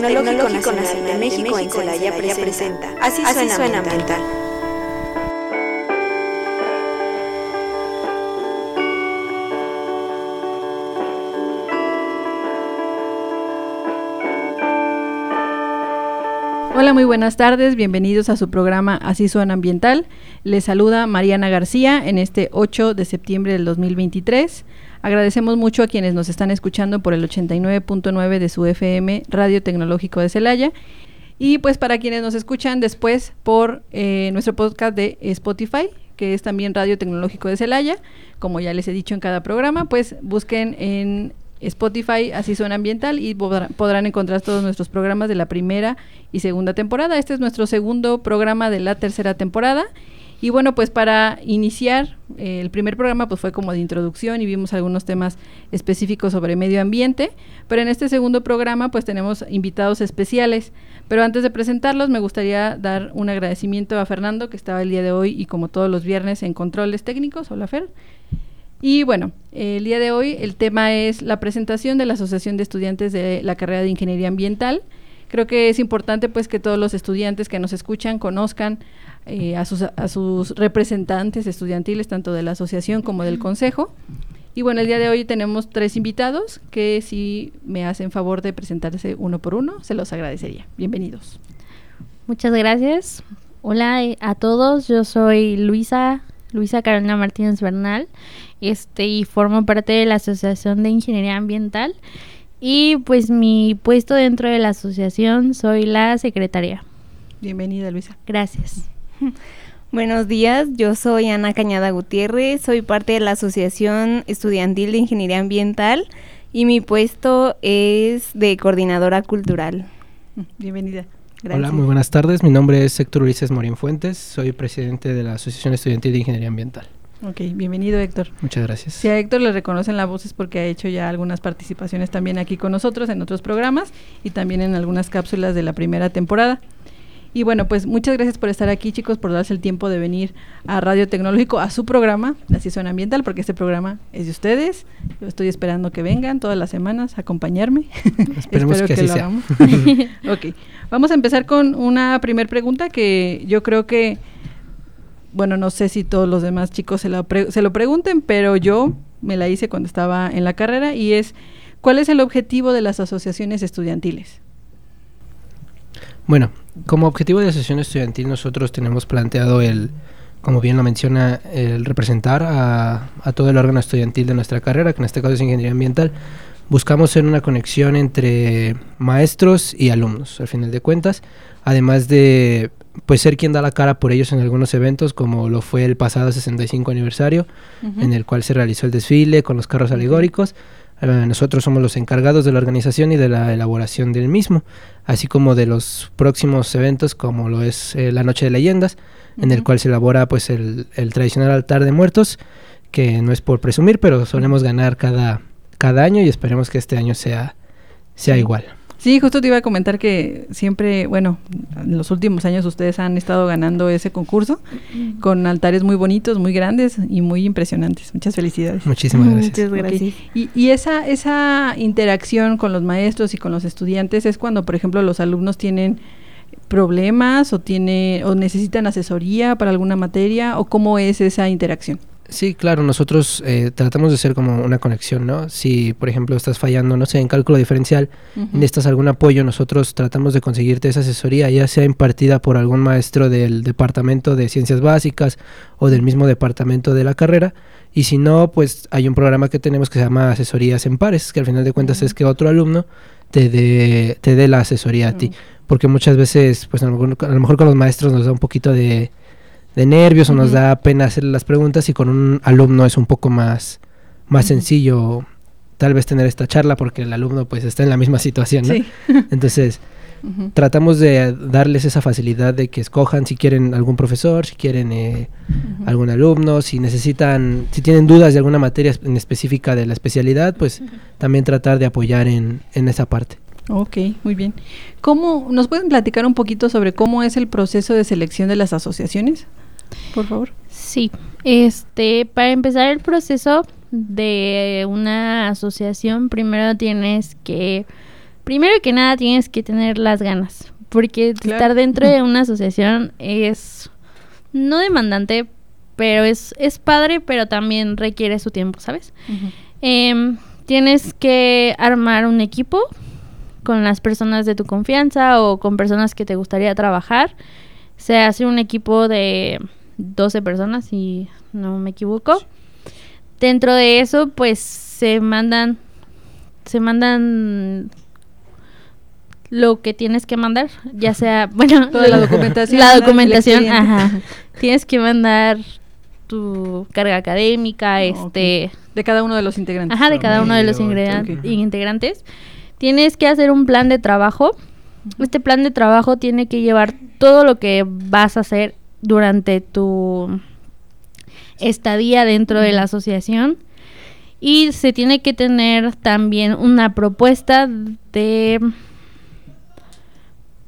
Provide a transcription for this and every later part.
Tecnológico Nacional de México en Celaya presenta. Así suena ambiental. Hola, muy buenas tardes, bienvenidos a su programa Así Suena Ambiental. Les saluda Mariana García en este 8 de septiembre del 2023. Agradecemos mucho a quienes nos están escuchando por el 89.9 de su FM Radio Tecnológico de Celaya. Y pues para quienes nos escuchan después por eh, nuestro podcast de Spotify, que es también Radio Tecnológico de Celaya, como ya les he dicho en cada programa, pues busquen en Spotify, así suena ambiental, y podrán encontrar todos nuestros programas de la primera y segunda temporada. Este es nuestro segundo programa de la tercera temporada. Y bueno, pues para iniciar, eh, el primer programa pues fue como de introducción y vimos algunos temas específicos sobre medio ambiente, pero en este segundo programa pues tenemos invitados especiales. Pero antes de presentarlos me gustaría dar un agradecimiento a Fernando que estaba el día de hoy y como todos los viernes en controles técnicos. Hola Fer. Y bueno, el día de hoy el tema es la presentación de la Asociación de Estudiantes de la carrera de Ingeniería Ambiental. Creo que es importante pues que todos los estudiantes que nos escuchan conozcan eh, a, sus, a sus representantes estudiantiles, tanto de la asociación como del consejo. Y bueno, el día de hoy tenemos tres invitados que si me hacen favor de presentarse uno por uno, se los agradecería. Bienvenidos. Muchas gracias. Hola eh, a todos, yo soy Luisa, Luisa Carolina Martínez Bernal, este, y formo parte de la Asociación de Ingeniería Ambiental. Y pues mi puesto dentro de la asociación soy la secretaria. Bienvenida, Luisa. Gracias. Buenos días, yo soy Ana Cañada Gutiérrez, soy parte de la Asociación Estudiantil de Ingeniería Ambiental y mi puesto es de coordinadora cultural. Bienvenida. Hola, muy buenas tardes. Mi nombre es Héctor Ulises Morín Fuentes, soy presidente de la Asociación Estudiantil de Ingeniería Ambiental. Ok, bienvenido Héctor. Muchas gracias. Si a Héctor le reconocen la voz es porque ha hecho ya algunas participaciones también aquí con nosotros en otros programas y también en algunas cápsulas de la primera temporada. Y bueno, pues muchas gracias por estar aquí, chicos, por darse el tiempo de venir a Radio Tecnológico, a su programa, Así Suena Ambiental, porque este programa es de ustedes. Yo estoy esperando que vengan todas las semanas a acompañarme. Esperemos que, lo hagamos. ok, vamos a empezar con una primera pregunta que yo creo que, bueno, no sé si todos los demás chicos se, se lo pregunten, pero yo me la hice cuando estaba en la carrera y es, ¿cuál es el objetivo de las asociaciones estudiantiles? Bueno, como objetivo de la asociación estudiantil nosotros tenemos planteado el, como bien lo menciona, el representar a, todo el órgano estudiantil de nuestra carrera, que en este caso es Ingeniería Ambiental. Buscamos ser una conexión entre maestros y alumnos, al final de cuentas, además de pues ser quien da la cara por ellos en algunos eventos, como lo fue el pasado 65 aniversario, en el cual se realizó el desfile con los carros alegóricos. Eh, nosotros somos los encargados de la organización y de la elaboración del mismo, así como de los próximos eventos como lo es eh, la Noche de Leyendas, en el cual se elabora pues el, tradicional altar de muertos, que no es por presumir, pero solemos ganar cada, cada año y esperemos que este año sea, sea igual. Sí, justo te iba a comentar que siempre, bueno, en los últimos años ustedes han estado ganando ese concurso con altares muy bonitos, muy grandes y muy impresionantes. Muchas felicidades. Muchísimas gracias. Muchas gracias. Y, y, esa, esa interacción con los maestros y con los estudiantes es cuando, por ejemplo, los alumnos tienen problemas o tiene o necesitan asesoría para alguna materia o cómo es esa interacción. Sí, claro, nosotros eh, tratamos de ser como una conexión, ¿no? Si, por ejemplo, estás fallando, no sé, en cálculo diferencial, necesitas algún apoyo, nosotros tratamos de conseguirte esa asesoría, ya sea impartida por algún maestro del departamento de ciencias básicas o del mismo departamento de la carrera, y si no, pues hay un programa que tenemos que se llama asesorías en pares, que al final de cuentas es que otro alumno te dé te dé la asesoría a ti, porque muchas veces, pues a lo mejor con los maestros nos da un poquito de de nervios o nos da pena hacer las preguntas y con un alumno es un poco más, más sencillo tal vez tener esta charla porque el alumno pues está en la misma situación, ¿no? Entonces, tratamos de darles esa facilidad de que escojan si quieren algún profesor, si quieren eh, algún alumno, si necesitan, si tienen dudas de alguna materia en específica de la especialidad, pues también tratar de apoyar en, en esa parte. Ok, muy bien. ¿Cómo nos pueden platicar un poquito sobre cómo es el proceso de selección de las asociaciones? Por favor. Sí, este, para empezar el proceso de una asociación, primero tienes que Primero que nada tienes que tener las ganas, porque estar dentro de una asociación es no demandante, pero es, es padre, pero también requiere su tiempo, ¿sabes? Em, tienes que armar un equipo con las personas de tu confianza o con personas que te gustaría trabajar. Se hace un equipo de 12 personas, si no me equivoco. Dentro de eso, pues se mandan, se mandan lo que tienes que mandar, ya sea, bueno, toda la documentación. La documentación, ajá. Tienes que mandar tu carga académica, este... De cada uno de los integrantes. Ajá, de cada uno de los integrantes. Tienes que hacer un plan de trabajo. Este plan de trabajo tiene que llevar todo lo que vas a hacer durante tu estadía dentro de la asociación. Y se tiene que tener también una propuesta de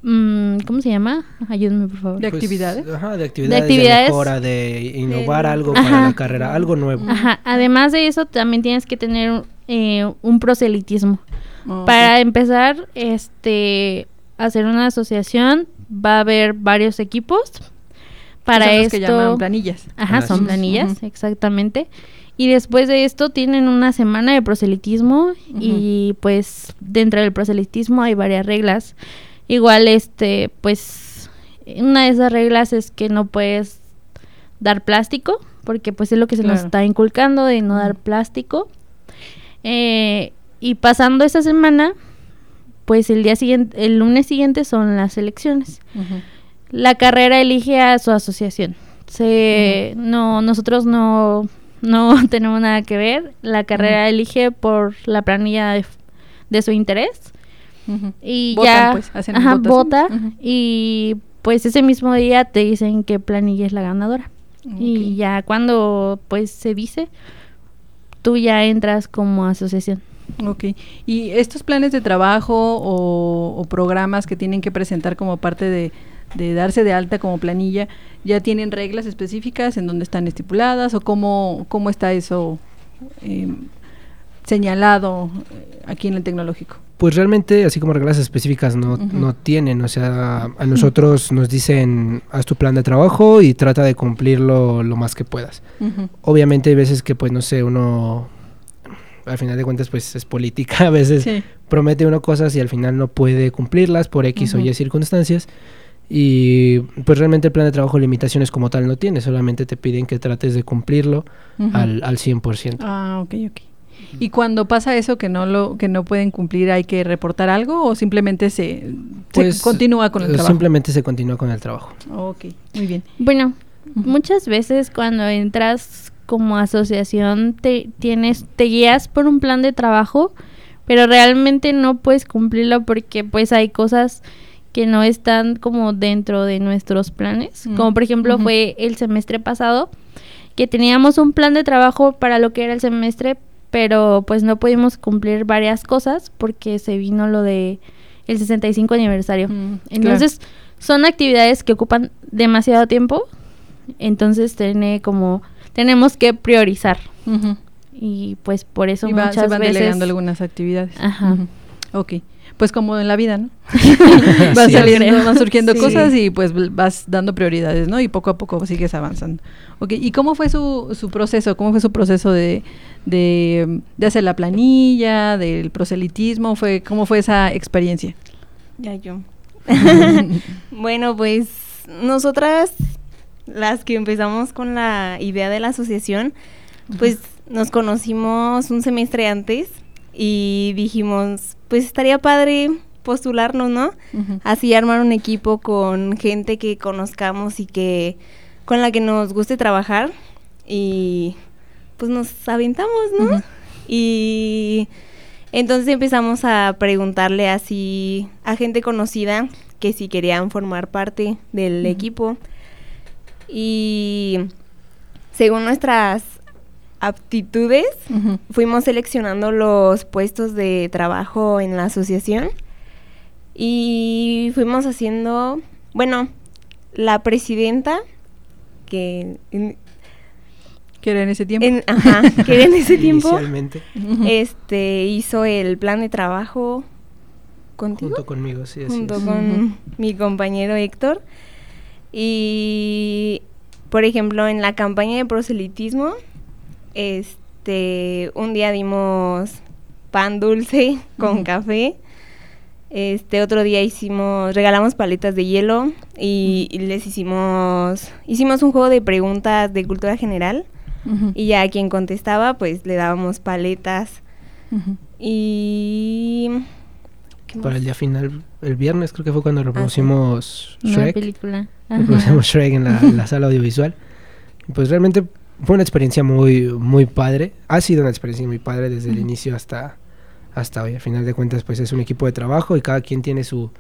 Mm, ¿Cómo se llama? Ayúdenme, por favor. ¿De pues, actividades? Ajá, de actividades, de, mejora, de innovar algo para la carrera, algo nuevo. Ajá, además de eso también tienes que tener eh, un proselitismo. Para empezar, este, hacer una asociación va a haber varios equipos. Para son esto, que llaman planillas. Ajá, son planillas, exactamente. Y después de esto tienen una semana de proselitismo y pues dentro del proselitismo hay varias reglas. Igual, este, pues, una de esas reglas es que no puedes dar plástico, porque pues es lo que se nos está inculcando de no dar plástico. Eh, y pasando esa semana, pues el día siguiente, el lunes siguiente son las elecciones. La carrera elige a su asociación. Se, no, nosotros no, no tenemos nada que ver. La carrera elige por la planilla de, de su interés y ya pues, hacen ajá, vota y pues ese mismo día te dicen que planilla es la ganadora. Y ya cuando pues se dice, tú ya entras como asociación. Ok. ¿Y estos planes de trabajo o, programas que tienen que presentar como parte de, darse de alta como planilla, ya tienen reglas específicas en donde están estipuladas o cómo, cómo está eso eh, señalado eh, aquí en el tecnológico? Pues realmente, así como reglas específicas no, no tienen, o sea, a nosotros nos dicen, haz tu plan de trabajo y trata de cumplirlo lo más que puedas. Obviamente hay veces que, pues, no sé, uno, al final de cuentas, pues es política, a veces promete uno cosas y al final no puede cumplirlas por X o Y circunstancias. Y pues realmente el plan de trabajo limitaciones como tal no tiene, solamente te piden que trates de cumplirlo al, al 100%. Ah, ok, ok. Y cuando pasa eso que no lo que no pueden cumplir, hay que reportar algo o simplemente se, pues, continúa con el trabajo. Simplemente se continúa con el trabajo. Ok, muy bien. Bueno, muchas veces cuando entras como asociación te tienes te guías por un plan de trabajo, pero realmente no puedes cumplirlo porque pues hay cosas que no están como dentro de nuestros planes, como por ejemplo fue el semestre pasado que teníamos un plan de trabajo para lo que era el semestre, pero pues no pudimos cumplir varias cosas porque se vino lo de el 65 aniversario. Mm, entonces, son actividades que ocupan demasiado tiempo, entonces tiene como tenemos que priorizar. Y pues por eso muchas se van delegando algunas actividades. Ajá. Ok pues como en la vida, ¿no? van saliendo, van surgiendo cosas y pues vas dando prioridades, ¿no? Y poco a poco sigues avanzando. Ok, ¿y cómo fue su, su proceso? ¿Cómo fue su proceso de, de, hacer la planilla, del proselitismo? Fue, ¿Cómo fue esa experiencia? Ya yo. bueno, pues nosotras, las que empezamos con la idea de la asociación, pues nos conocimos un semestre antes y dijimos, pues estaría padre postularnos, ¿no? Así armar un equipo con gente que conozcamos y que con la que nos guste trabajar y pues nos aventamos, ¿no? Y entonces empezamos a preguntarle así a gente conocida que si querían formar parte del equipo y según nuestras aptitudes, fuimos seleccionando los puestos de trabajo en la asociación y fuimos haciendo, bueno, la presidenta que que era en ese tiempo. ajá, que era en ese tiempo. este hizo el plan de trabajo contigo. Junto conmigo, sí, así junto es. con mi compañero Héctor. Y, por ejemplo, en la campaña de proselitismo, este, un día dimos pan dulce con café. Este otro día hicimos, regalamos paletas de hielo y, y les hicimos, hicimos un juego de preguntas de cultura general y ya a quien contestaba pues le dábamos paletas ujú. y ¿qué Para el día final, el viernes creo que fue cuando reproducimos Una Shrek. película. Ajá. Reproducimos Shrek en la, sala audiovisual. Pues realmente fue una experiencia muy, muy padre. Ha sido una experiencia muy padre desde el inicio hasta, hasta hoy. Al final de cuentas, pues es un equipo de trabajo y cada quien tiene su,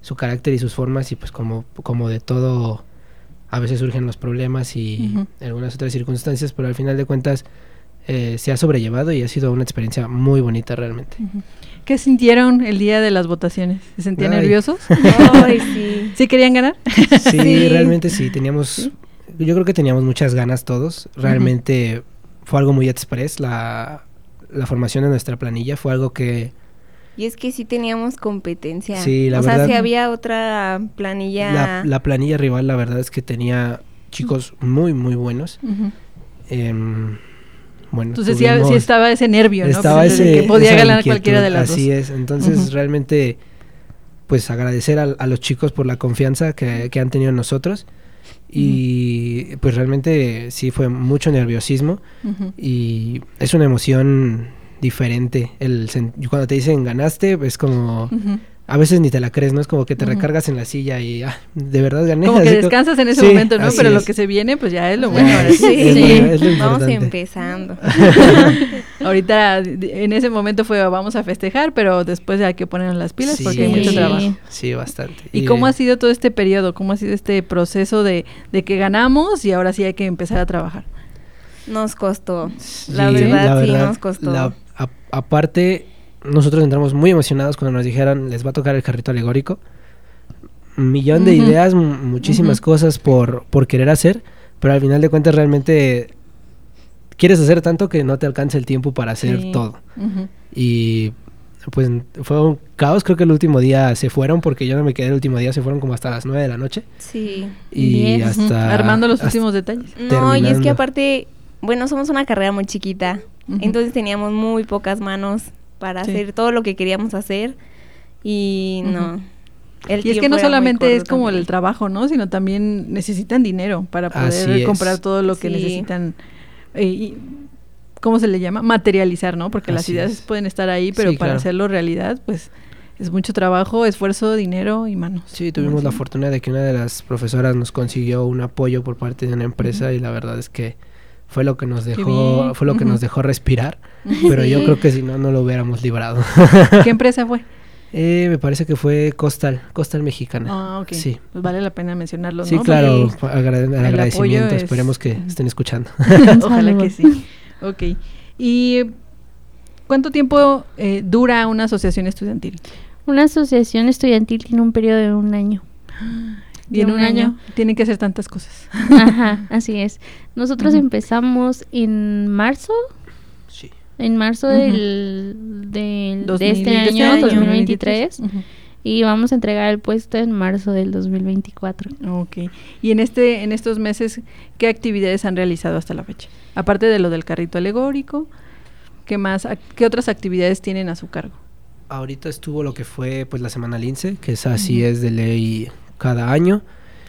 su carácter y sus formas y pues como, como de todo, a veces surgen los problemas y algunas otras circunstancias, pero al final de cuentas eh, se ha sobrellevado y ha sido una experiencia muy bonita realmente. ¿Qué sintieron el día de las votaciones? ¿Se sentían Ay. nerviosos? Ay, sí. ¿Sí querían ganar? Sí, Sí. realmente sí, teníamos, yo creo que teníamos muchas ganas todos, realmente fue algo muy express, la, la formación de nuestra planilla fue algo que Y es que sí teníamos competencia. Sí, la o sea, verdad- si había otra planilla. la, la planilla rival la verdad es que tenía chicos muy muy buenos. Em, bueno, Entonces sí, sí tuvimos- estaba ese nervio, ¿no? estaba Pues, de ese, que podía ganar cualquiera de las así dos. es, entonces realmente pues agradecer a, a los chicos por la confianza que, que han tenido en nosotros y pues realmente sí fue mucho nerviosismo y es una emoción diferente. El cuando te dicen ganaste, es como Ujú. A veces ni te la crees, ¿no? Es como que te recargas en la silla y ah, de verdad gané. Como que Así descansas en ese Sí, momento, ¿no? Pero lo que se viene, pues ya es lo bueno. Ah, ahora sí. sí, es Sí. lo- es lo Vamos empezando. Ahorita en ese momento fue vamos a festejar, pero después hay que ponernos las pilas porque hay mucho trabajo. Sí, bastante. ¿Y cómo ha sido todo este periodo? ¿Cómo ha sido este proceso de, de que ganamos y ahora sí hay que empezar a trabajar? Nos costó. Sí, La verdad, sí, nos costó. la- a- aparte, nosotros entramos muy emocionados cuando nos dijeron les va a tocar el carrito alegórico. Un millón de ideas, muchísimas cosas por, por querer hacer, pero al final de cuentas realmente quieres hacer tanto que no te alcanza el tiempo para hacer Sí. todo. Y pues fue un caos, creo que el último día se fueron porque yo no me quedé el último día, se fueron como hasta las 9 de la noche. Sí. Y hasta... Armando los hasta- últimos detalles. No, y es que aparte, bueno, somos una carrera muy chiquita. Entonces teníamos muy pocas manos para Sí. hacer todo lo que queríamos hacer. Y no. El Y es que no solamente es como el trabajo, ¿no? Sino también necesitan dinero para poder comprar todo lo que Sí. necesitan. eh, y- ¿Cómo se le llama? Materializar, ¿no? Porque las ideas es. pueden estar ahí, pero Sí, para claro. hacerlo realidad, pues es mucho trabajo, esfuerzo, dinero y manos. Sí, tuvimos la fortuna de que una de las profesoras nos consiguió un apoyo por parte de una empresa y la verdad es que fue lo que nos dejó, fue lo que nos dejó respirar, pero yo creo que si no, no lo hubiéramos librado. ¿Qué empresa fue? Eh, me parece que fue Costal, Costal Mexicana. Ah, ok. Sí, Pues vale la pena mencionarlo, sí, ¿no? claro, agra- agradecimiento, es- esperemos que estén escuchando. Ojalá que sí. Ok. ¿Y cuánto tiempo eh, dura una asociación estudiantil? Una asociación estudiantil tiene un periodo de un año. Y De en un un año año. tienen que hacer tantas cosas. Ajá, así es. Nosotros Ujú. empezamos en marzo, Sí. en marzo Ujú. del, del- de este 2000, año, año, 2023, Ujú. y vamos a entregar el puesto en marzo del 2024. Ok. Y en este, en estos meses, ¿qué actividades han realizado hasta la fecha? Aparte de lo del carrito alegórico, ¿qué más, qué otras actividades tienen a su cargo? Ahorita estuvo lo que fue pues la Semana Lince, que es así es de ley cada año.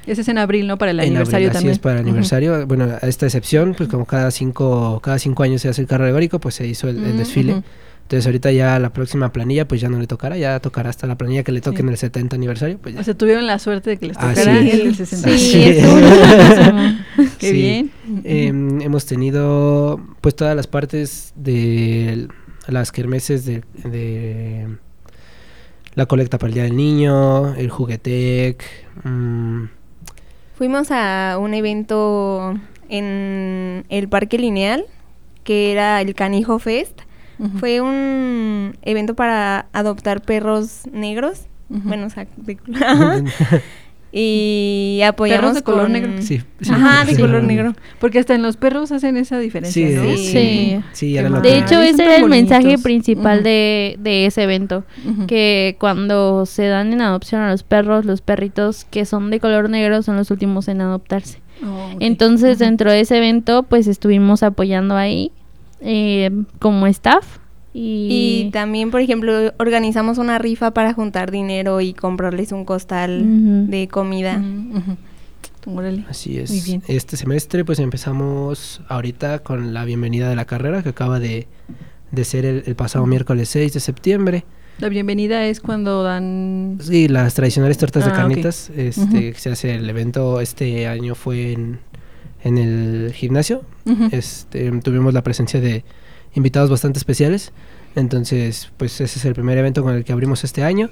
Ese es en abril, ¿no? Para el En aniversario abril, así también. es para el aniversario. Bueno, a esta excepción, pues como cada cinco, cada cinco años se hace el carro alegórico, pues se hizo el, el Mm, desfile. Entonces ahorita ya la próxima planilla, pues ya no le tocará, ya tocará hasta la planilla que le toque Sí. en el 70 aniversario, pues ya. O sea, tuvieron la suerte de que les tocara es. el del 60. Sí. Qué Sí. bien. Em, hemos tenido pues todas las partes de las kermeses de, de la colecta para el Día del Niño, el juguetec, mm, Fuimos a un evento en el Parque Lineal, que era el Canijo Fest. Fue un evento para adoptar perros negros. Bueno, o sea, de- y apoyamos ¿Perros de color con- negro? Sí, sí, Ajá, de sí. color negro. Porque hasta en los perros hacen esa diferencia, Sí, ¿no? sí, Sí. sí, era lo De que- hecho, ese era el mensaje bonitos. principal de, de ese evento. Que cuando se dan en adopción a los perros, los perritos que son de color negro son los últimos en adoptarse. Oh. Entonces, dentro de ese evento, pues estuvimos apoyando ahí eh, como staff. Y Y, también, por ejemplo, organizamos una rifa para juntar dinero y comprarles un costal Ujú. de comida. Ujú. Órale. Así es. Este semestre pues empezamos ahorita con la bienvenida de la carrera que acaba de, de ser el, el pasado miércoles 6 de septiembre. La bienvenida es cuando dan... Sí, las tradicionales tortas de Ah, ok. carnitas. Este, Ujú. Se hace el evento este año fue en, en el gimnasio. Este, tuvimos la presencia de invitados bastante especiales. Entonces, pues ese es el primer evento con el que abrimos este año.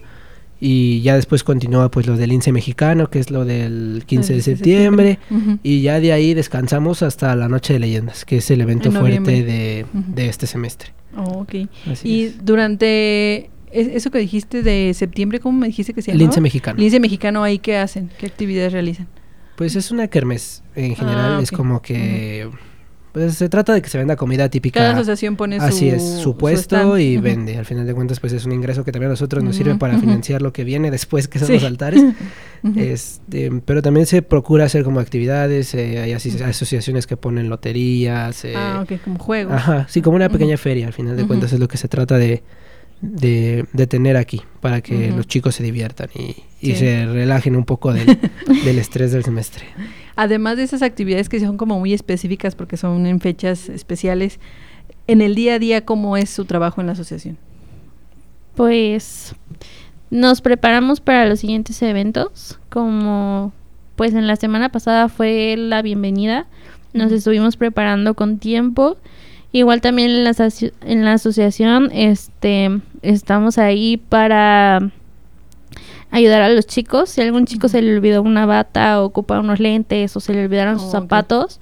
Y ya después continúa pues lo del INSE mexicano, que es lo del 15 de El 15 de septiembre. Y ya de ahí descansamos hasta la Noche de Leyendas, que es el evento En fuerte de, de este semestre. Oh, ok. Así Y es. durante es- eso que dijiste de septiembre, ¿cómo me dijiste que se El llamaba? INSE mexicano. Lince mexicano, ¿ahí qué hacen? ¿Qué actividades realizan? Pues es una kermés en general, Ah, es como que... Pues se trata de que se venda comida típica. Cada asociación pone su Así es, su puesto y vende. Al final de cuentas, pues es un ingreso que también a nosotros nos sirve para financiar lo que viene después, que son Sí. los altares. Este, pero también se procura hacer como actividades, eh, hay aso- asociaciones que ponen loterías. eh, ah, ok, como juegos. Ajá, sí, como una pequeña feria, al final de cuentas es lo que se trata de, de, de tener aquí, para que los chicos se diviertan y, y Sí. se relajen un poco del, del estrés del semestre. Además de esas actividades que son como muy específicas porque son en fechas especiales, en el día a día, ¿cómo es su trabajo en la asociación? pues nos preparamos para los siguientes eventos. Como pues en la semana pasada fue la bienvenida. Nos estuvimos preparando con tiempo. Igual también en la, en la asociación este, estamos ahí para ayudar a los chicos. Si a algún chico se le olvidó una bata o ocupa unos lentes o se le olvidaron sus Oh, zapatos,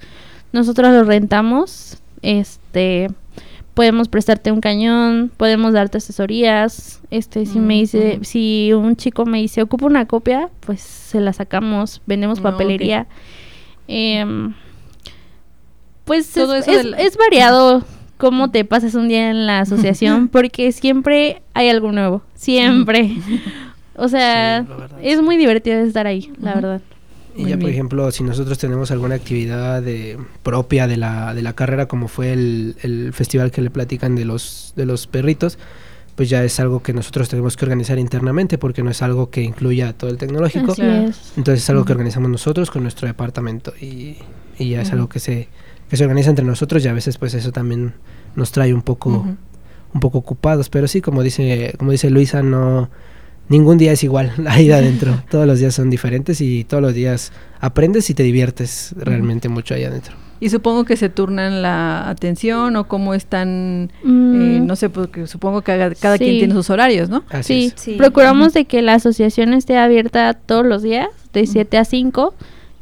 nosotros los rentamos. Este podemos prestarte un cañón, podemos darte asesorías. Este, si me dice, Ujú. si un chico me dice ocupa una copia, pues se la sacamos, vendemos ok. papelería. Em, pues Todo es, eso es- del- es variado cómo te pasas un día en la asociación, porque siempre hay algo nuevo, siempre. O sea, Sí, la verdad, es sí. muy divertido estar ahí, la verdad. Y Muy ya, por ejemplo, si nosotros tenemos alguna actividad de- propia de la, de la carrera, como fue el, el festival que le platican de los, de los perritos, pues ya es algo que nosotros tenemos que organizar internamente porque no es algo que incluya todo el tecnológico. Así Claro. es. Entonces es algo que organizamos nosotros con nuestro departamento y, y ya es algo que se, que se organiza entre nosotros y a veces pues eso también nos trae un poco, un poco ocupados. Pero sí, como dice, como dice Luisa, no ningún día es igual ahí adentro. todos los días son diferentes y todos los días aprendes y te diviertes realmente mucho ahí adentro. Y supongo que se turnan la atención o cómo están, eh, Mm, no sé, porque supongo que cada Sí. quien tiene sus horarios, ¿no? Así sí, es. Sí. procuramos de que la asociación esté abierta todos los días, de 7 a 5,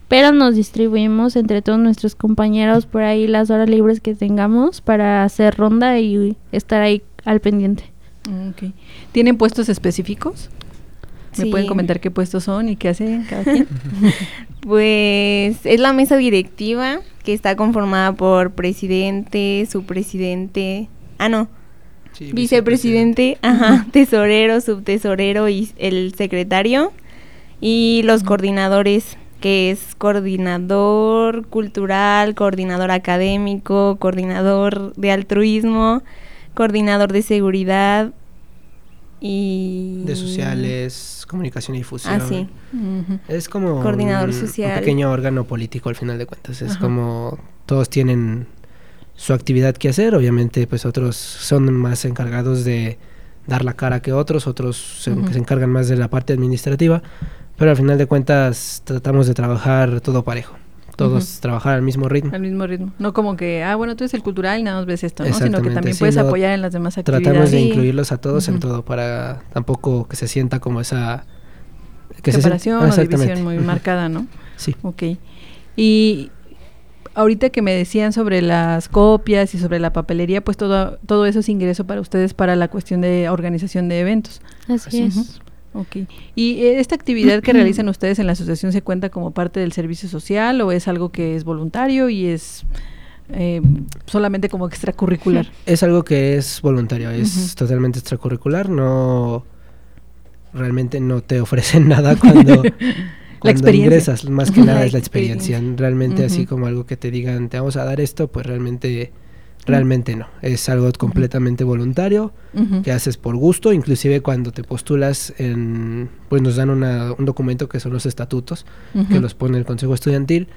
pero nos distribuimos entre todos nuestros compañeros por ahí las horas libres que tengamos para hacer ronda y estar ahí al pendiente. Mm, ok. ¿Tienen puestos específicos? ¿Me Sí. pueden comentar qué puestos son y qué hacen cada quien? Pues es la mesa directiva que está conformada por presidente, subpresidente, ah no, Sí, vicepresidente, ajá, tesorero, subtesorero y el secretario y los coordinadores que es coordinador cultural, coordinador académico, coordinador de altruismo, coordinador de seguridad y De sociales, comunicación y difusión. Ah, sí. Es como Coordinador un, un social. pequeño órgano político al final de cuentas. Es Ajá. como todos tienen su actividad que hacer. Obviamente, pues otros son más encargados de dar la cara que otros, otros se encargan más de la parte administrativa. Pero al final de cuentas tratamos de trabajar todo parejo. Todos trabajar al mismo ritmo. Al mismo ritmo. No como que, ah, bueno, tú eres el cultural y nada más ves esto, ¿no? Sino que Exactamente, también sí, puedes apoyar en las demás actividades. Tratamos de Sí. incluirlos a todos en todo para tampoco que se sienta como esa... Que se separación Ah, o división muy marcada, ¿no? Sí. Ok. Y ahorita que me decían sobre las copias y sobre la papelería, pues todo, todo eso es ingreso para ustedes para la cuestión de organización de eventos. Así Así es. es. Ok. ¿Y eh, esta actividad que realizan ustedes en la asociación se cuenta como parte del servicio social o es algo que es voluntario y es eh, solamente como extracurricular? Es algo que es voluntario, es totalmente extracurricular, no realmente no te ofrecen nada cuando, cuando ingresas, más que nada es la experiencia, realmente así como algo que te digan, te vamos a dar esto, pues realmente realmente no, es algo completamente voluntario que haces por gusto, inclusive cuando te postulas en, pues nos dan una, un documento que son los estatutos, que los pone el Consejo Estudiantil,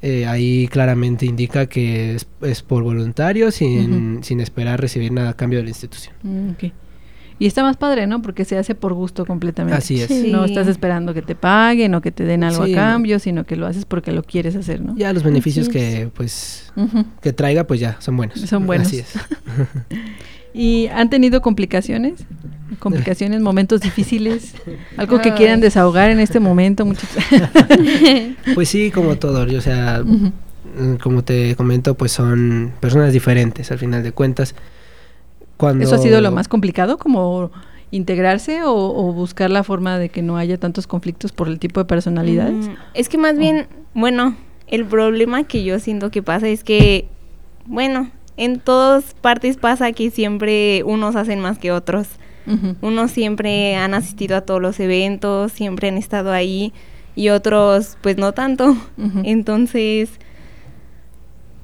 eh, ahí claramente indica que es, por voluntario sin, sin, esperar recibir nada a cambio de la institución. Mm, y está más padre, ¿no? Porque se hace por gusto completamente. Así es. No estás esperando que te paguen o que te den algo a cambio, sino que lo haces porque lo quieres hacer, ¿no? Ya los beneficios que, pues, que traiga, pues ya, son buenos. Son buenos. Así es. ¿Y han tenido complicaciones? ¿Complicaciones, momentos difíciles? ¿Algo que quieran desahogar en este momento, muchachos? pues sí, como todo. O sea, como te comento, pues son personas diferentes al final de cuentas. ¿Eso ha sido lo más complicado, como integrarse o, buscar la forma de que no haya tantos conflictos por el tipo de personalidades? Mm, es que más bien, bueno, el problema que yo siento que pasa es que, bueno, en todas partes pasa que siempre unos hacen más que otros. Unos siempre han asistido a todos los eventos, siempre han estado ahí y otros pues no tanto. Entonces,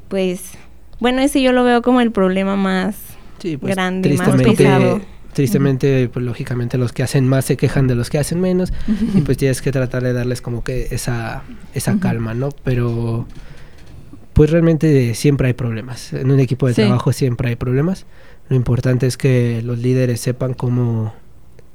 pues, bueno, ese yo lo veo como el problema más sí, pues, grande, más pesado. Tristemente, pues lógicamente los que hacen más se quejan de los que hacen menos y pues tienes que tratar de darles como que esa, esa calma, ¿no? Pero pues realmente siempre hay problemas. En un equipo de trabajo siempre hay problemas. Lo importante es que los líderes sepan cómo,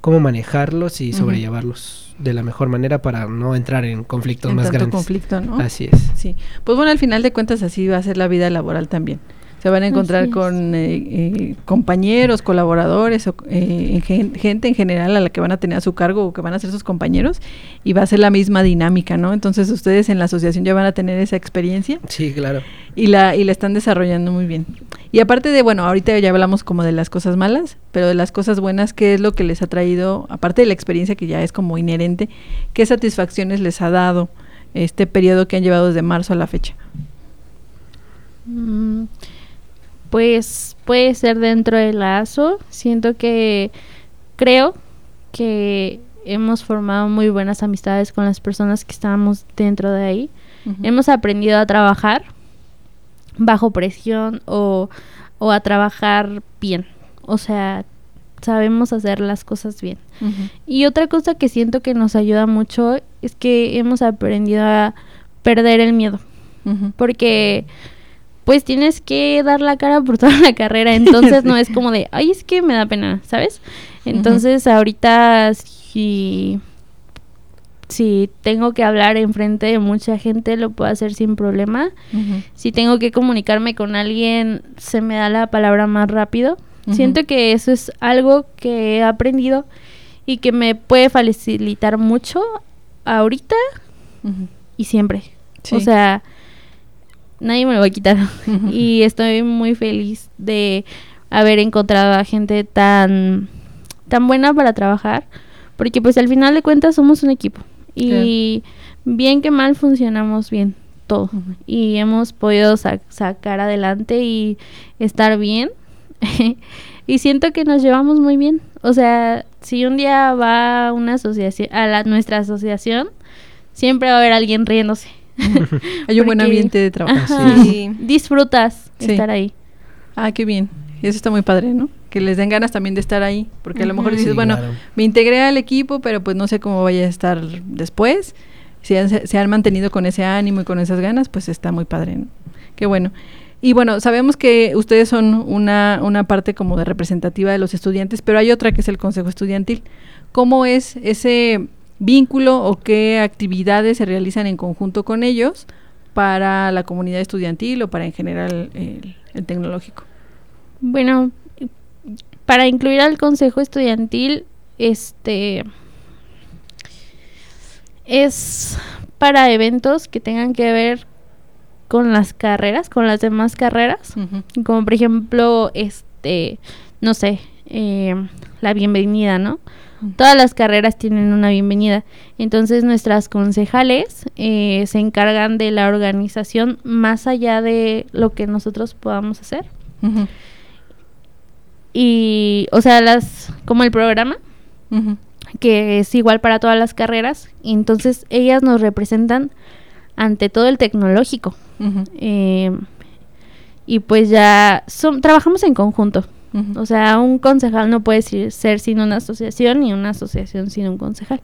cómo manejarlos y sobrellevarlos de la mejor manera para no entrar en conflictos más grandes. conflicto, ¿no? Así es. Sí. Pues bueno, al final de cuentas así va a ser la vida laboral también se van a encontrar con eh, eh, compañeros, colaboradores, o, eh, gente en general a la que van a tener a su cargo o que van a ser sus compañeros y va a ser la misma dinámica, ¿no? Entonces ustedes en la asociación ya van a tener esa experiencia. Sí, claro. Y la, y la están desarrollando muy bien. Y aparte de, bueno, ahorita ya hablamos como de las cosas malas, pero de las cosas buenas, ¿qué es lo que les ha traído, aparte de la experiencia que ya es como inherente, qué satisfacciones les ha dado este periodo que han llevado desde marzo a la fecha? Mm, pues puede ser dentro del lazo. Siento que creo que hemos formado muy buenas amistades con las personas que estábamos dentro de ahí. Hemos aprendido a trabajar bajo presión o, o, a trabajar bien. O sea, sabemos hacer las cosas bien. Y otra cosa que siento que nos ayuda mucho es que hemos aprendido a perder el miedo. Porque pues tienes que dar la cara por toda la carrera, entonces no es como de, ay, es que me da pena, ¿sabes? Entonces ahorita si, si tengo que hablar enfrente de mucha gente, lo puedo hacer sin problema. Si tengo que comunicarme con alguien, se me da la palabra más rápido. Siento que eso es algo que he aprendido y que me puede facilitar mucho ahorita y siempre. O sea, nadie me lo va a quitar. y estoy muy feliz de haber encontrado a gente tan, tan buena para trabajar, porque pues al final de cuentas somos un equipo. Y bien que mal funcionamos bien todo. Y hemos podido sacar adelante y estar bien. y siento que nos llevamos muy bien. O sea, si un día va una asociación, a la, nuestra asociación, siempre va a haber alguien riéndose. Hay un buen ambiente de trabajo. sí. Disfrutas estar ahí. Ah, qué bien. Eso está muy padre, ¿no? Que les den ganas también de estar ahí. Porque a lo mejor dices, bueno, me integré al equipo, pero pues no sé cómo vaya a estar después. Si se han mantenido con ese ánimo y con esas ganas, pues está muy padre, ¿no? Qué bueno. Y bueno, sabemos que ustedes son una, una parte como de representativa de los estudiantes, pero hay otra que es el Consejo Estudiantil. ¿Cómo es ese vínculo o qué actividades se realizan en conjunto con ellos para la comunidad estudiantil o para en general el, tecnológico? Bueno, para incluir al consejo estudiantil, este es para eventos que tengan que ver con las carreras, con las demás carreras, como por ejemplo, este, no sé, eh, la bienvenida, ¿no? Todas las carreras tienen una bienvenida. Entonces nuestras concejales eh, se encargan de la organización más allá de lo que nosotros podamos hacer. Y, o sea, las como el programa, que es igual para todas las carreras. Entonces ellas nos representan ante todo el tecnológico. Eh, y pues ya son, trabajamos en conjunto. O sea, un concejal no puede ser, ser sin una asociación ni una asociación sin un concejal.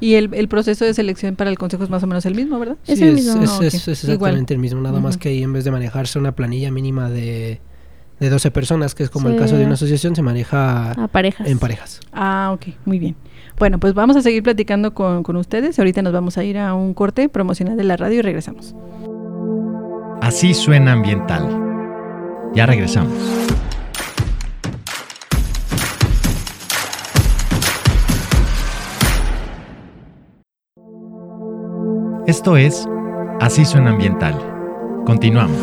Y el, el proceso de selección para el consejo es más o menos el mismo, ¿verdad? Es Sí, el es, mismo. es- ok. es- es Igual. exactamente el mismo, nada más que ahí en vez de manejarse una planilla mínima de, de 12 personas, que es como el caso de una asociación, se maneja A parejas. en parejas. Ah, ok, muy bien. Bueno, pues vamos a seguir platicando con, con ustedes. Ahorita nos vamos a ir a un corte promocional de la radio y regresamos. Así suena ambiental. Ya regresamos. Esto es Así suena ambiental. Continuamos.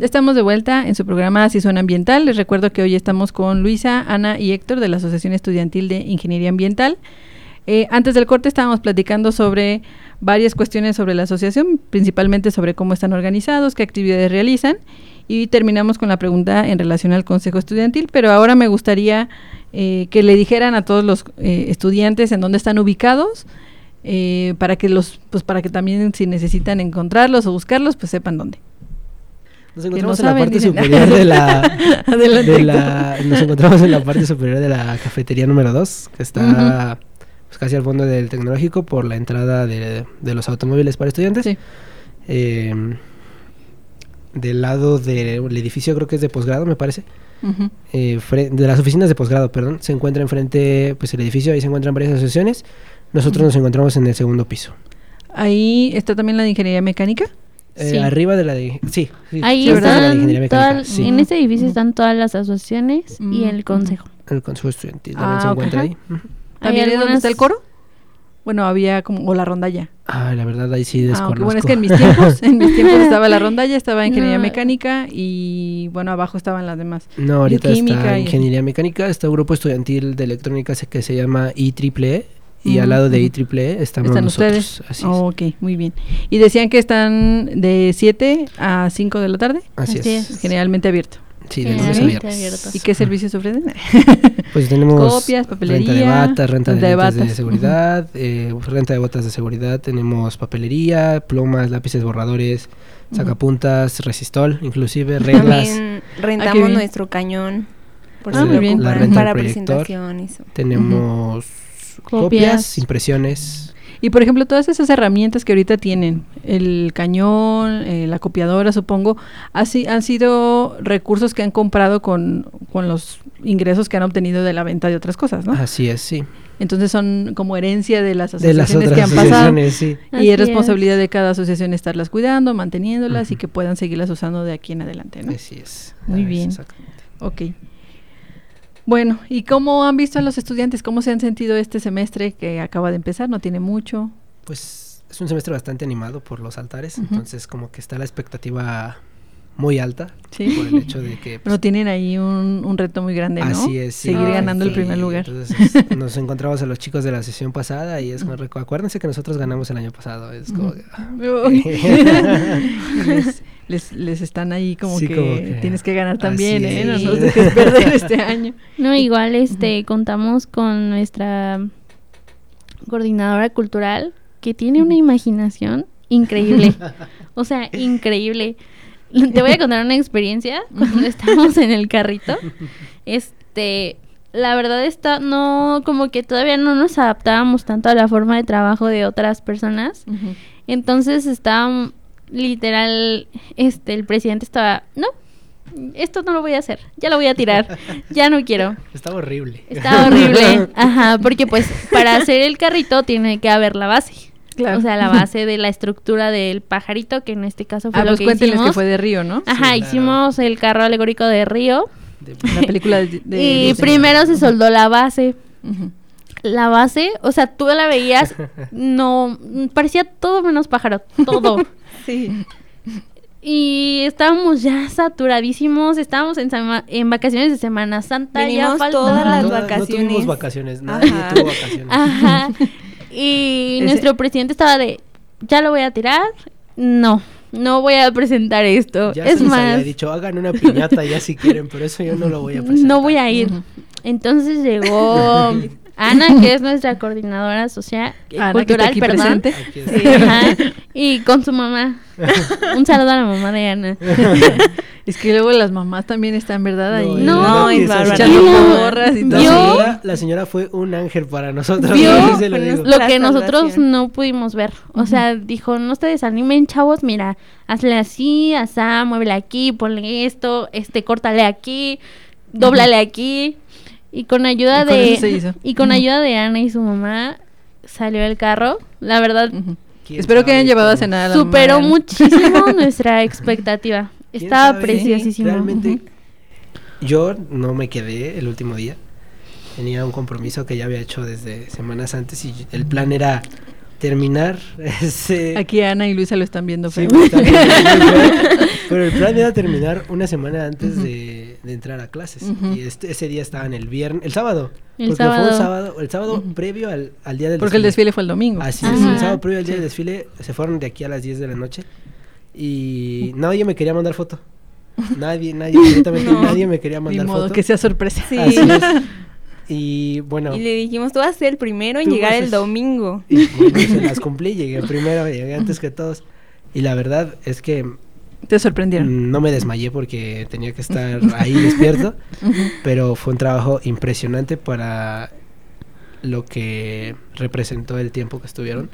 Estamos de vuelta en su programa Así Suena Ambiental. Les recuerdo que hoy estamos con Luisa, Ana y Héctor de la Asociación Estudiantil de Ingeniería Ambiental. Eh, antes del corte estábamos platicando sobre varias cuestiones sobre la asociación, principalmente sobre cómo están organizados, qué actividades realizan y terminamos con la pregunta en relación al Consejo Estudiantil, pero ahora me gustaría eh, que le dijeran a todos los eh, estudiantes en dónde están ubicados eh, para que los, pues para que también si necesitan encontrarlos o buscarlos, pues sepan dónde. Nos encontramos no en la parte superior de la, de la- nos encontramos en la parte superior de la cafetería número 2, que está pues, casi al fondo del tecnológico por la entrada de, de los automóviles para estudiantes. Sí. Eh, del lado del edificio creo que es de posgrado, me parece. Eh, de las oficinas de posgrado, perdón, se encuentra enfrente, pues el edificio, ahí se encuentran varias asociaciones. Nosotros nos encontramos en el segundo piso. Ahí está también la de ingeniería mecánica. Eh, Sí. Arriba de la de... Sí, sí, Ahí sí, esta es de la de están ingeniería mecánica, en este edificio están todas las asociaciones y el consejo. El consejo estudiantil también Ah, se ok. encuentra Ajá. ahí. ¿También es donde algunas- está el coro? Bueno, había como, o la rondalla. Ah, la verdad ahí sí Ah, desconozco. ok. Bueno, es que en mis tiempos, en mis tiempos estaba la rondalla, estaba ingeniería No. mecánica y bueno, abajo estaban las demás. No, ahorita está y- ingeniería mecánica, está un grupo estudiantil de electrónica que se llama IEEE y Mm, al lado de. IEEE estamos ¿Están nosotros. ustedes? Así Oh, ok, muy bien. Y decían que están de 7 a 5 de la tarde, Así es. es. generalmente abierto. Sí, de lunes a viernes. ¿Y qué servicios ofrecen? Pues tenemos Copias, renta de papelería, batas, renta de, renta de de batas, seguridad, eh, renta de botas de seguridad, tenemos papelería, plumas, lápices borradores, sacapuntas, resistol, inclusive reglas. También rentamos bien. nuestro cañón por Ah, si muy bien. La renta para eso. Tenemos copias, Copias. impresiones. Y por ejemplo, todas esas herramientas que ahorita tienen, el cañón, eh, la copiadora, supongo, así han sido recursos que han comprado con, con los ingresos que han obtenido de la venta de otras cosas, ¿no? Así es, sí. Entonces son como herencia de las De las asociaciones otras que han pasado. asociaciones, sí. Y Así es es. responsabilidad de cada asociación estarlas cuidando, manteniéndolas y que puedan seguirlas usando de aquí en adelante, ¿no? Así es. Muy bien. exactamente. Ok. Bueno, ¿y cómo han visto a los estudiantes? ¿Cómo se han sentido este semestre que acaba de empezar? No tiene mucho. Pues es un semestre bastante animado por los altares, entonces como que está la expectativa muy alta Sí. por el hecho de que pues, Pero tienen ahí un, un reto muy grande, ¿no? Así es. sí. Seguir ganando el primer lugar. Entonces es- nos encontramos a los chicos de la sesión pasada y es como, acuérdense que nosotros ganamos el año pasado. Es como. les, les, están ahí como, Sí, que, como que tienes que ganar también, ¿eh? No nos dejes perder este año. No, igual este contamos con nuestra coordinadora cultural que tiene una imaginación increíble. O sea, increíble. Te voy a contar una experiencia cuando estábamos en el carrito. Este, la verdad está no como que todavía no nos adaptábamos tanto a la forma de trabajo de otras personas. Entonces estaba literal, este, el presidente estaba, no, esto no lo voy a hacer, ya lo voy a tirar, ya no quiero. estaba horrible. Está horrible, ajá, porque pues para hacer el carrito tiene que haber la base. Claro. O sea, la base de la estructura del pajarito, que en este caso fue Ah, lo pues que cuéntenles hicimos. que fue de Río, ¿no? Ajá, Sí, claro. hicimos el carro alegórico de Río De- La película de... de y Disney. primero se soldó la base. La base, o sea, tú la veías, no, parecía todo menos pájaro, todo. Sí. Y estábamos ya saturadísimos, estábamos en, en vacaciones de Semana Santa. ya faltaba- todas las No- vacaciones. No tuvimos vacaciones, nadie Ajá. tuvo vacaciones. Ajá. Y Ese- nuestro presidente estaba de, ya lo voy a tirar. No, no voy a presentar esto. Ya es se les había más, dicho, hagan una piñata ya si quieren, pero eso yo no lo voy a presentar. no voy a ir. Entonces llegó Ana, que es nuestra coordinadora social, Ana, que cultural, aquí perdón. Sí, ajá, Y con su mamá. Un saludo a la mamá de Ana. Es que luego las mamás también están, ¿verdad? Ahí No, no, y La todo. La señora fue un ángel para nosotros. ¿Vio? así se lo digo. que nosotros no pudimos ver. O sea, dijo, no se desanimen, chavos, mira, hazle así, asá, muévele aquí, ponle esto, este, córtale aquí, dóblale aquí. Y con ayuda Y con de eso se hizo. y con ayuda de Ana y su mamá salió el carro. La verdad, Ujú. ¿Quién Espero que hayan llevado a cenar a la superó mamá. muchísimo nuestra expectativa. ¿Quién Estaba sabe? preciosísimo. Realmente, yo no me quedé el último día. Tenía un compromiso que ya había hecho desde semanas antes y el plan era terminar ese... Aquí Ana y Luisa lo están viendo Sí. Pero el plan era terminar una semana antes de, de entrar a clases. Y este, ese día estaban el viernes, el sábado. El porque fue sábado. un sábado, el sábado previo al, al día del Porque el desfile fue el domingo. Así es, el sábado previo al día del desfile se fueron de aquí a las 10 de la noche y nadie me quería mandar foto. Nadie, nadie, absolutamente No. nadie me quería Ni mandar modo foto. que sea sorpresa. Sí. Así es. Y bueno, Y le dijimos, tú vas a ser el primero en llegar el domingo. y bueno, se las cumplí, llegué primero, llegué antes que todos. Y la verdad es que Te sorprendieron. mm, no me desmayé porque tenía que estar ahí despierto, pero fue un trabajo impresionante para lo que representó el tiempo que estuvieron.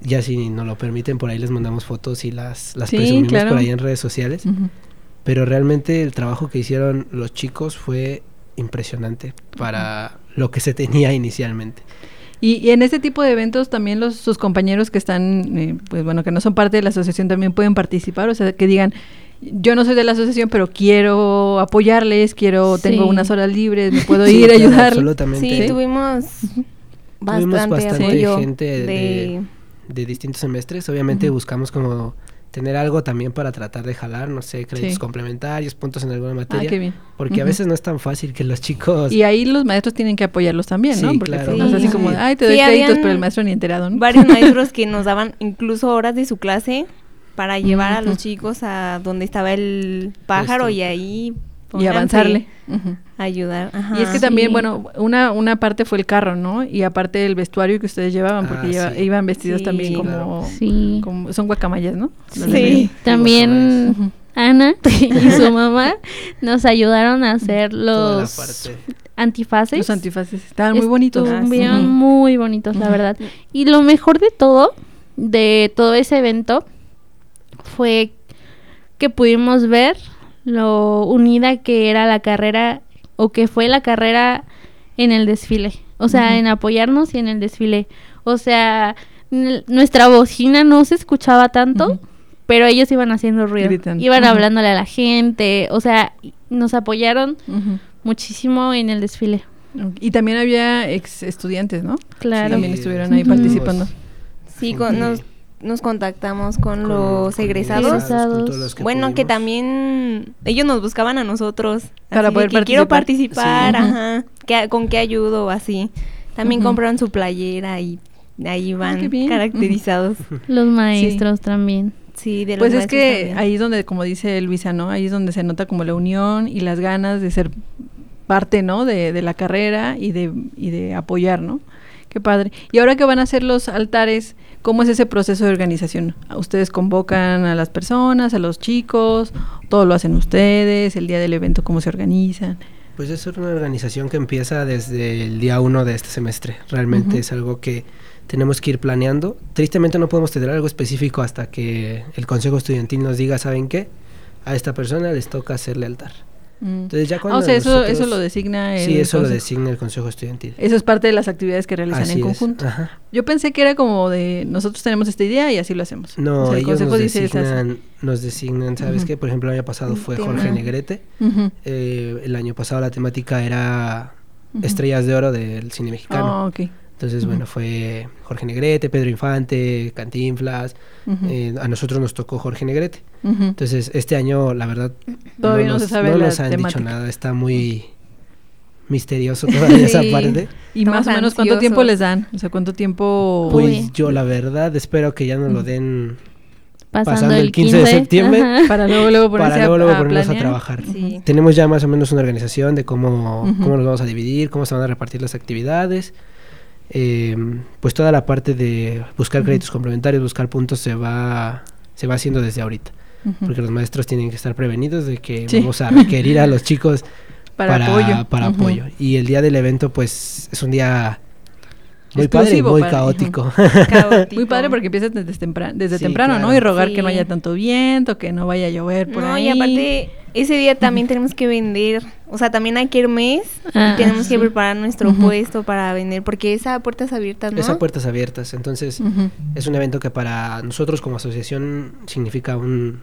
Ya si nos lo permiten, por ahí les mandamos fotos y las, las Sí, presumimos claro. por ahí en redes sociales. Pero realmente el trabajo que hicieron los chicos fue impresionante para lo que se tenía inicialmente. Y, y en este tipo de eventos también los sus compañeros que están, eh, pues bueno, que no son parte de la asociación también pueden participar, o sea, que digan, yo no soy de la asociación, pero quiero apoyarles, quiero, tengo unas horas libres, me puedo Sí, ir a claro. Absolutamente. Sí, tuvimos bastante, bastante apoyo gente de... de- de distintos semestres. Obviamente buscamos como tener algo también para tratar de jalar, no sé, créditos Sí. complementarios, puntos en alguna Ah, materia. qué bien. Porque a veces no es tan fácil que los chicos... Y ahí los maestros tienen que apoyarlos también, ¿no? Sí, Porque claro. no es así Sí. como, ay, te doy Sí, créditos, pero el maestro ni enterado, ¿no? varios maestros que nos daban incluso horas de su clase para llevar a los chicos a donde estaba el pájaro y ahí y avanzarle. Ayudar. Ajá. Y es que también, Sí. bueno, una, una parte fue el carro, ¿no? Y aparte el vestuario que ustedes llevaban, porque Ah, lleva- sí. iban vestidos Sí, también como, claro. Sí. como- son guacamayas, ¿no? Los Sí. También. Ana y su mamá nos ayudaron a hacer los antifaces. Los antifaces estaban muy bonitos. Estuvieron Ujú. muy bonitos, la verdad. Y lo mejor de todo, de todo ese evento, fue que pudimos ver lo unida que era la carrera o que fue la carrera en el desfile. O sea, en apoyarnos y en el desfile. O sea, nuestra bocina no se escuchaba tanto, pero ellos iban haciendo ruido. Gritando. Iban hablándole a la gente. O sea, nos apoyaron muchísimo en el desfile. Y también había ex estudiantes, ¿no? Claro. También estuvieron ahí participando. Sí, con- nos, nos contactamos con, con- los con egresados. Egresados. con todos los que bueno, que también ellos nos buscaban a nosotros. Para así de poder que Quiero participar. participar, Sí. ajá. ¿qué- ¿Con qué ayudo? Así. También compraron su playera y ahí Ah, van caracterizados. Los maestros también. Sí, de los Pues es que también. ahí es donde, como dice Luisa, ¿no? Ahí es donde se nota como la unión y las ganas de ser parte, ¿no? De, de la carrera y de, y de apoyar, ¿no? Qué padre. Y ahora que van a hacer los altares, ¿cómo es ese proceso de organización? ¿Ustedes convocan a las personas, a los chicos? ¿Todo lo hacen ustedes? ¿El día del evento cómo se organizan? Pues es una organización que empieza desde el día uno de este semestre. Realmente es algo que tenemos que ir planeando. Tristemente no podemos tener algo específico hasta que el consejo estudiantil nos diga, ¿saben qué? A esta persona les toca hacerle altar. Mm. Entonces ya Ah, cuando o sea, eso, nosotros- eso lo designa el Sí, eso lo designa el consejo estudiantil. Eso es parte de las actividades que realizan Así en conjunto. Yo pensé que era como de nosotros tenemos esta idea y así lo hacemos. No, O sea, el ellos consejo nos dice designan, nos designan, ¿sabes Ujú. qué? Por ejemplo, el año pasado fue tema. Jorge Negrete. Eh, el año pasado la temática era. Estrellas de Oro del cine mexicano. Ah, ok. Entonces, bueno, fue Jorge Negrete, Pedro Infante, Cantinflas. Eh, a nosotros nos tocó Jorge Negrete. Entonces, este año, la verdad, Todavía no nos, se sabe no la nos han temática. dicho nada. Está muy misterioso todavía esa parte. y Estamos más o menos cuánto tiempo les dan, o sea, cuánto tiempo Pues Uy. yo, la verdad, espero que ya nos lo den Pasando, Pasando el el 15 de septiembre. ajá. para luego luego ponerse para a- luego, luego a ponernos a trabajar. Sí. Tenemos ya más o menos una organización de cómo, cómo nos vamos a dividir, cómo se van a repartir las actividades. Eh, pues toda la parte de buscar créditos complementarios, buscar puntos se va se va haciendo desde ahorita, Porque los maestros tienen que estar prevenidos de que Sí. vamos a requerir a los chicos para, para, apoyo. para Ujú. apoyo. Y el día del evento pues es un día muy Exclusivo padre, y muy caótico. Caótico. Muy padre porque empiezas desde, tempra- desde Sí, temprano, ¿no? Y rogar que no haya tanto viento, que no vaya a llover por no, ahí. y aparte, ese día también tenemos que vender. O sea, también hay kermés. Ah, y tenemos sí. que preparar nuestro puesto para vender. Porque esa puertas abiertas, ¿no? Es a puertas abiertas, entonces es un evento que para nosotros como asociación significa un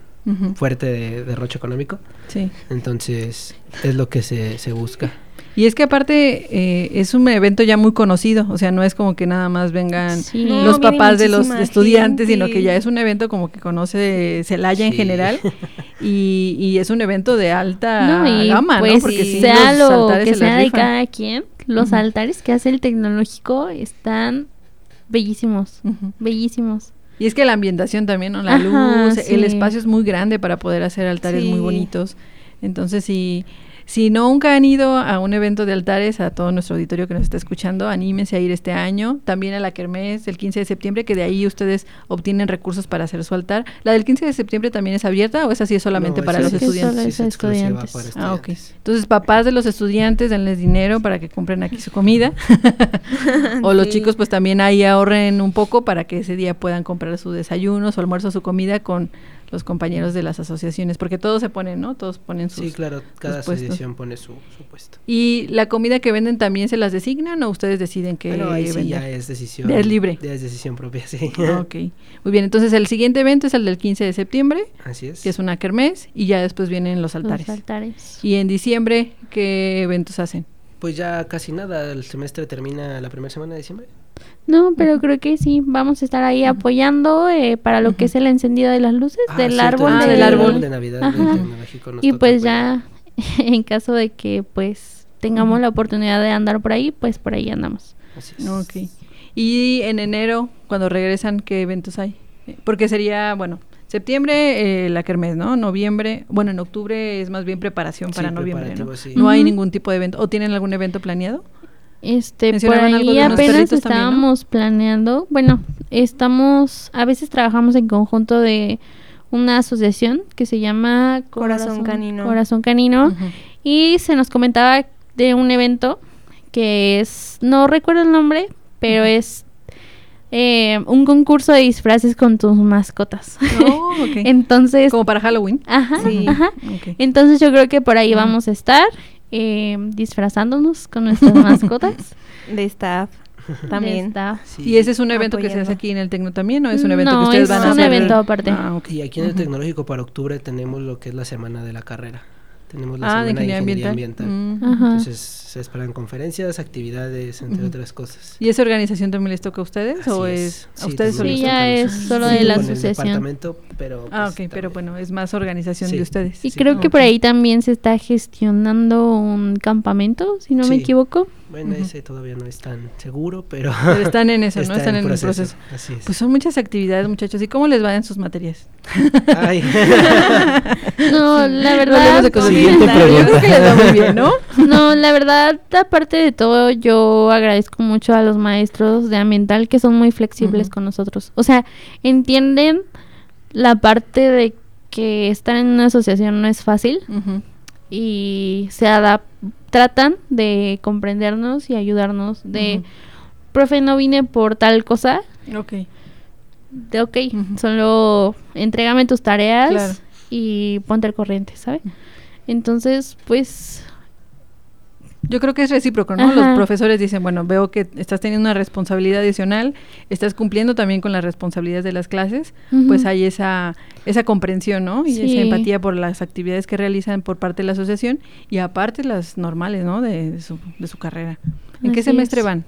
fuerte de- derroche económico. Sí. Entonces, es lo que se, se busca. Y es que aparte eh, es un evento ya muy conocido, o sea, no es como que nada más vengan Sí. No, los papás de los estudiantes, sino que ya es un evento como que conoce Celaya en Sí. general y, y es un evento de alta No, y gama, pues ¿no? Porque sí, sea los lo altares que sea de rifan. cada quien, los altares que hace el tecnológico están bellísimos, bellísimos. Y es que la ambientación también, ¿no? La Ajá, luz, el sí. espacio es muy grande para poder hacer altares muy Sí. bonitos. Entonces, si, si nunca han ido a un evento de altares, a todo nuestro auditorio que nos está escuchando, anímense a ir este año. También a la Kermés el 15 de septiembre, que de ahí ustedes obtienen recursos para hacer su altar. ¿La del 15 de septiembre también es abierta o es así es solamente No, para los sí es- estudiantes? solo sí es estudiantes. para Ah, ok. estudiantes. Entonces, papás de los estudiantes, denles dinero para que compren aquí su comida. o los Sí. chicos, pues también ahí ahorren un poco para que ese día puedan comprar su desayuno, su almuerzo, su comida con los compañeros de las asociaciones. Porque todos se ponen, ¿no? Todos ponen sus... Sí, claro, cada puestos. asociación pone su, su puesto. ¿Y la comida que venden también se las designan o ustedes deciden qué Bueno, ahí sí ya es decisión. Ya es libre. Ya es decisión propia, sí. Ah, ok. Muy bien, entonces el siguiente evento es el del 15 de septiembre, Así es. que es una kermés, y ya después vienen los altares. Los altares. Y en diciembre, ¿qué eventos hacen? Pues ya casi nada, el semestre termina la primera semana de diciembre. No, pero creo que sí, vamos a estar ahí apoyando eh, para lo que es el encendido de las luces Ah, del cierto, árbol. Ah, el del de- árbol. de Navidad Y pues ya, en caso de que pues tengamos la oportunidad de andar por ahí, pues por ahí andamos. Así es. Ok. Y en enero, cuando regresan, ¿qué eventos hay? Porque sería, bueno, septiembre eh, la kermés, ¿no? Noviembre, bueno, en octubre es más bien preparación Sí, para noviembre, ¿no? preparativo, sí. No hay ningún tipo de evento. ¿O tienen algún evento planeado? Este, por ahí apenas perritos también, ¿no? estábamos planeando, bueno, estamos, a veces trabajamos en conjunto de una asociación que se llama Corazón Canino. Corazón Canino. Y se nos comentaba de un evento que es, no recuerdo el nombre, pero es eh, un concurso de disfraces con tus mascotas. Oh, ok. Entonces, Como para Halloween. ajá, Sí. ajá. Ok. Entonces yo creo que por ahí vamos a estar eh, disfrazándonos con nuestras mascotas. De staff. De También. esta- Sí. ¿Y ese es un evento que se hace Apoyando. aquí en el Tecno también o es un evento No, que ustedes es van a un hacer? evento aparte. Ah, ok. Aquí en el tecnológico para octubre tenemos lo que es la semana de la carrera. Tenemos la Ah, semana de ingeniería ambiental. Mm. Ajá. Entonces se esperan conferencias, actividades, entre Ujú. otras cosas. ¿Y esa organización también les toca a ustedes o Así es, a Sí, ustedes también Sí, ya a es solo Sí, de la asociación. departamento, pero Ah, pues, ok, pero también. bueno, es más organización Sí. de ustedes. Y Sí. creo que por Ok. ahí también se está gestionando un campamento, si no me equivoco. Bueno, ese todavía no es tan seguro, pero, Pero están en eso, ¿no? está Están en, el proceso. Así es. Pues son muchas actividades, muchachos. ¿Y cómo les va en sus materias? Ay. No, la verdad. de cosas Siguiente bien. Yo creo que les va muy bien, ¿no? No, la verdad, aparte de todo, yo agradezco mucho a los maestros de ambiental que son muy flexibles con nosotros. O sea, entienden la parte de que estar en una asociación no es fácil y se adap tratan de comprendernos y ayudarnos de, profe, no vine por tal cosa, Ok. de ok, solo entrégame tus tareas Claro. y ponte al corriente, ¿sabes? Entonces, pues Yo creo que es recíproco, ¿no? Ajá. Los profesores dicen, bueno, veo que estás teniendo una responsabilidad adicional, estás cumpliendo también con las responsabilidades de las clases, pues hay esa esa comprensión, ¿no? Y Sí. esa empatía por las actividades que realizan por parte de la asociación y aparte las normales, ¿no? De, de su, de su carrera. ¿En qué semestre es. van?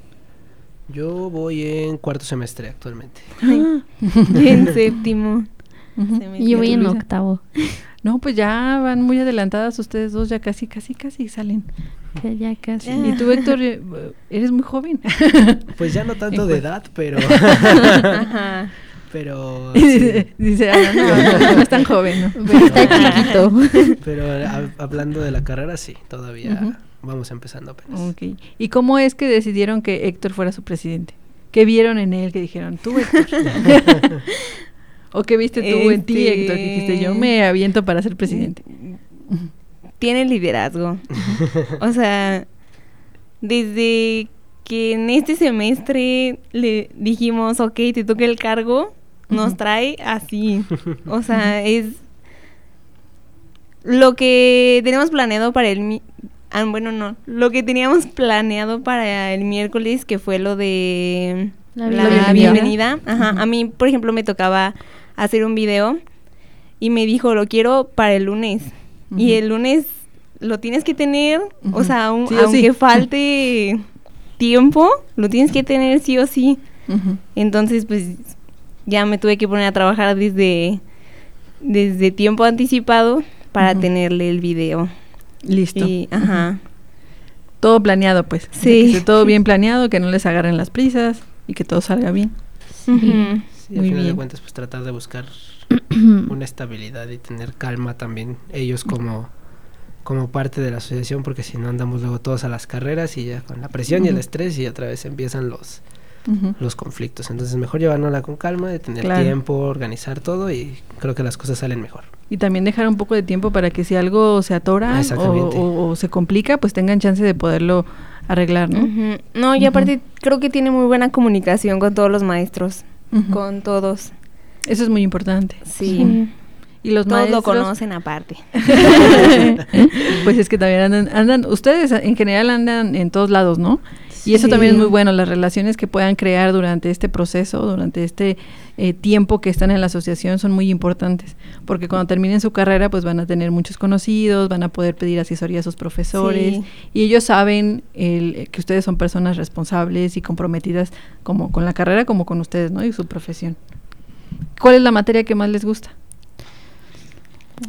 Yo voy en cuarto semestre actualmente. En séptimo. Y yo voy ¿Y tú, en octavo. No, pues ya van muy adelantadas ustedes dos, ya casi, casi, casi salen. Que ya casi. Ya. Y tú, Héctor, eh, eres muy joven. Pues ya no tanto de edad, pero... Ajá. pero... Sí. dice, dice, "Ah, no, no, no es tan joven, ¿no? Pero está chiquito. Pero hab- hablando de la carrera, sí, todavía vamos empezando apenas. Ok. ¿Y cómo es que decidieron que Héctor fuera su presidente? ¿Qué vieron en él que dijeron, tú, Héctor? ¿O qué viste tú en ti, Este- Héctor? Que dijiste, yo me aviento para ser presidente. Tiene liderazgo. o sea, desde que en este semestre le dijimos, ok, te toca el cargo, nos trae así. O sea, es lo que tenemos planeado para el... mi- ah, bueno, no. Lo que teníamos planeado para el miércoles, que fue lo de La la, bienvenida. bienvenida. Ajá. A mí, por ejemplo, me tocaba hacer un video y me dijo, lo quiero para el lunes. Y el lunes lo tienes que tener, o sea, aun- Sí o sí. aunque falte tiempo, lo tienes que tener sí o sí. Entonces, pues ya me tuve que poner a trabajar desde, desde tiempo anticipado para tenerle el video. Listo. Y, ajá. Todo planeado, pues. Sí. Que esté todo bien planeado, que no les agarren las prisas y que todo salga bien. Sí, al Muy final de cuentas, pues tratar de buscar una estabilidad y tener calma también ellos como, como parte de la asociación, porque si no andamos luego todos a las carreras y ya con la presión y el estrés y otra vez empiezan los, los conflictos. Entonces mejor llevárnosla con calma, de tener Claro. tiempo, organizar todo y creo que las cosas salen mejor. Y también dejar un poco de tiempo para que si algo se atora Ah, o, exactamente. o- o se complica, pues tengan chance de poderlo arreglar, ¿no? No, y aparte creo que tiene muy buena comunicación con todos los maestros, Con todos. Eso es muy importante. Sí. Y los Todos lo conocen aparte. pues es que también andan, andan, ustedes en general andan en todos lados, ¿no? Y eso también es muy bueno, las relaciones que puedan crear durante este proceso, durante este eh, tiempo que están en la asociación son muy importantes, porque cuando terminen su carrera pues van a tener muchos conocidos, van a poder pedir asesoría a sus profesores Sí. y ellos saben el, eh, que ustedes son personas responsables y comprometidas como con la carrera como con ustedes, ¿no? Y su profesión. ¿Cuál es la materia que más les gusta?